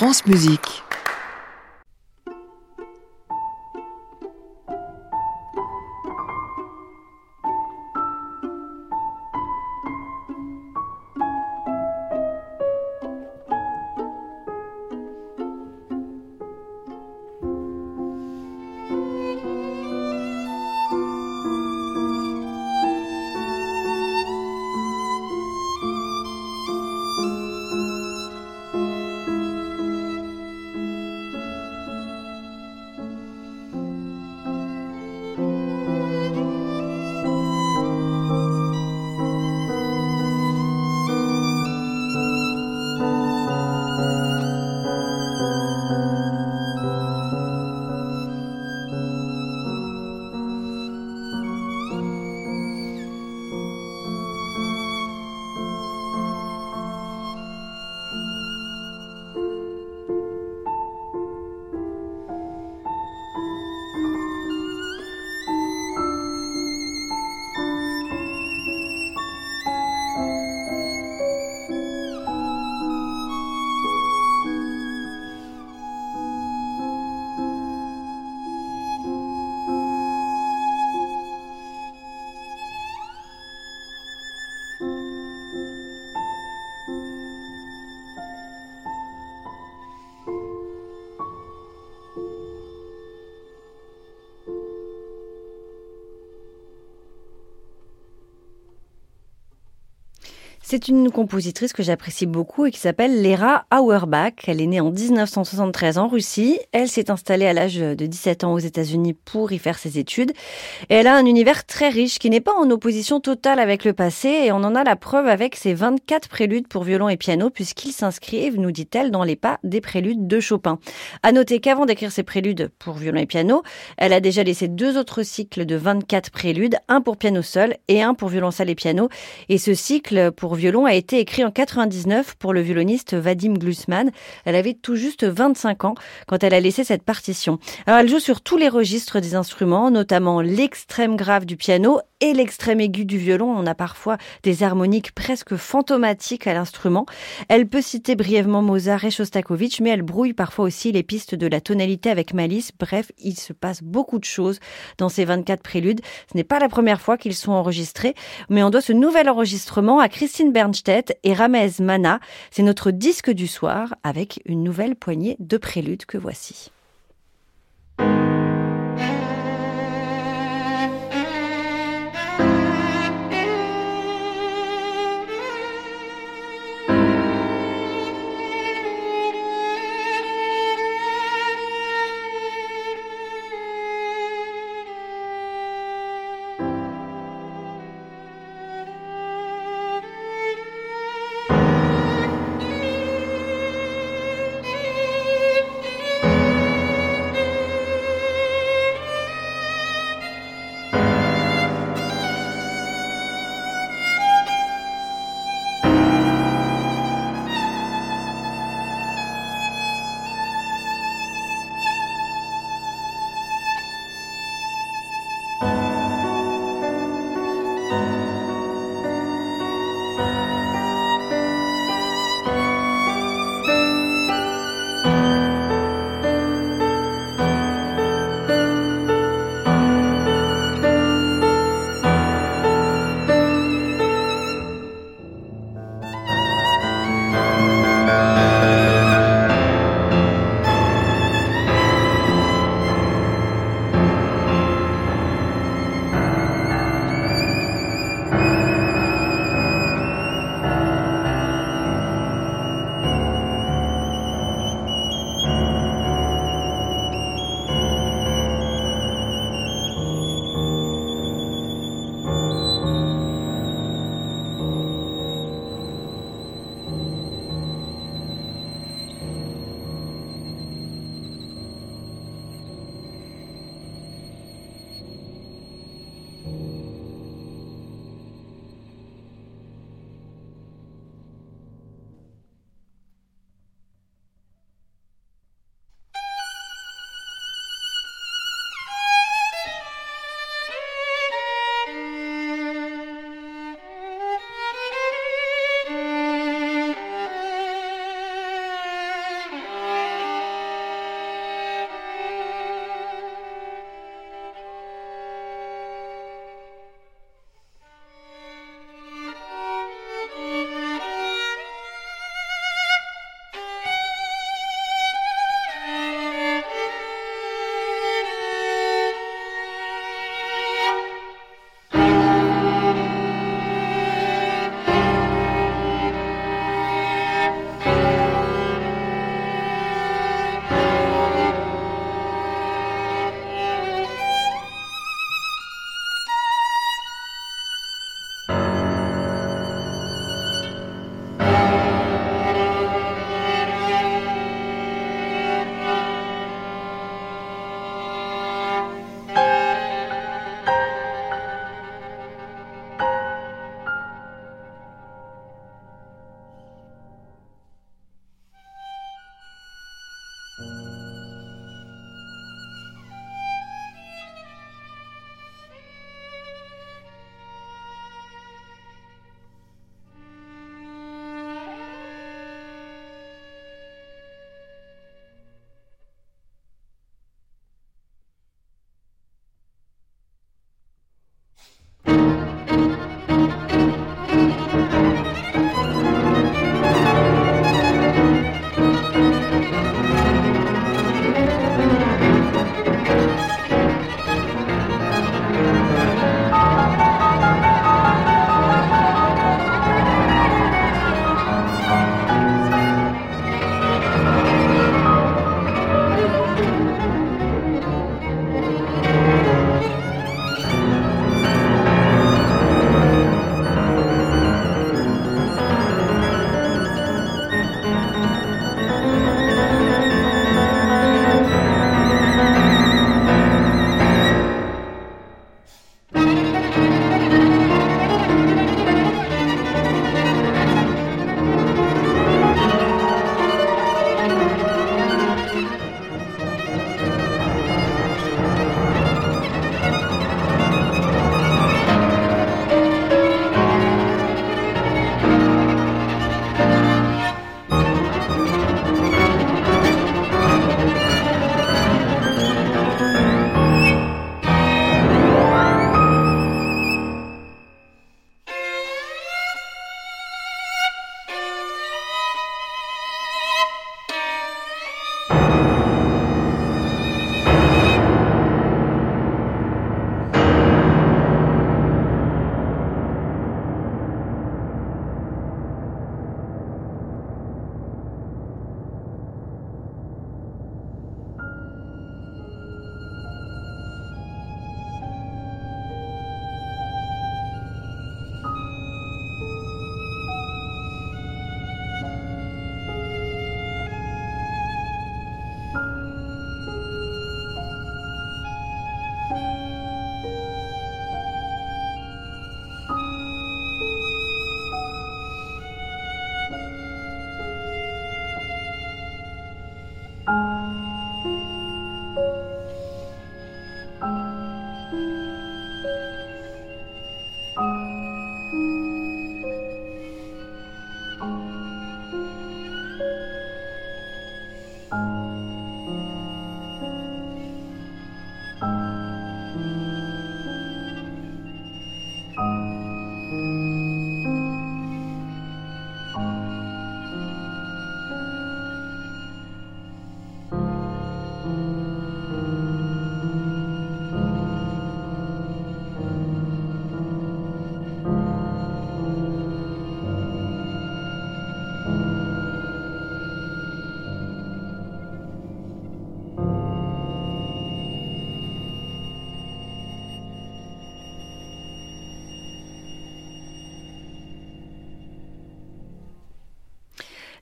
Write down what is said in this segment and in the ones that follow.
France Musique. C'est une compositrice que j'apprécie beaucoup et qui s'appelle Lera Auerbach. Elle est née en 1973 en Russie. Elle s'est installée à l'âge de 17 ans aux États-Unis pour y faire ses études. Elle a un univers très riche qui n'est pas en opposition totale avec le passé et on en a la preuve avec ses 24 préludes pour violon et piano puisqu'ils s'inscrivent, nous dit-elle, dans les pas des préludes de Chopin. À noter qu'avant d'écrire ses préludes pour violon et piano, elle a déjà laissé deux autres cycles de 24 préludes, un pour piano seul et un pour violoncelle et piano. Et ce cycle pour violon a été écrit en 99 pour le violoniste Vadim Glusman. Elle avait tout juste 25 ans quand elle a laissé cette partition. Alors elle joue sur tous les registres des instruments, notamment l'extrême grave du piano et l'extrême aigu du violon. On a parfois des harmoniques presque fantomatiques à l'instrument. Elle peut citer brièvement Mozart et Shostakovich, mais elle brouille parfois aussi les pistes de la tonalité avec malice. Bref, il se passe beaucoup de choses dans ces 24 préludes. Ce n'est pas la première fois qu'ils sont enregistrés, mais on doit ce nouvel enregistrement à Christine Bernstedt et Ramez Mana. C'est notre disque du soir avec une nouvelle poignée de préludes que voici.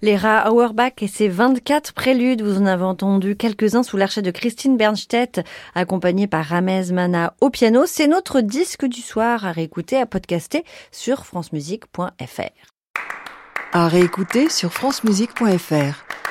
Les rats Auerbach et ses 24 préludes, vous en avez entendu quelques-uns sous l'archet de Christine Bernstedt, accompagnée par Ramez Mana au piano. C'est notre disque du soir à réécouter, à podcaster sur francemusique.fr. À réécouter sur francemusique.fr.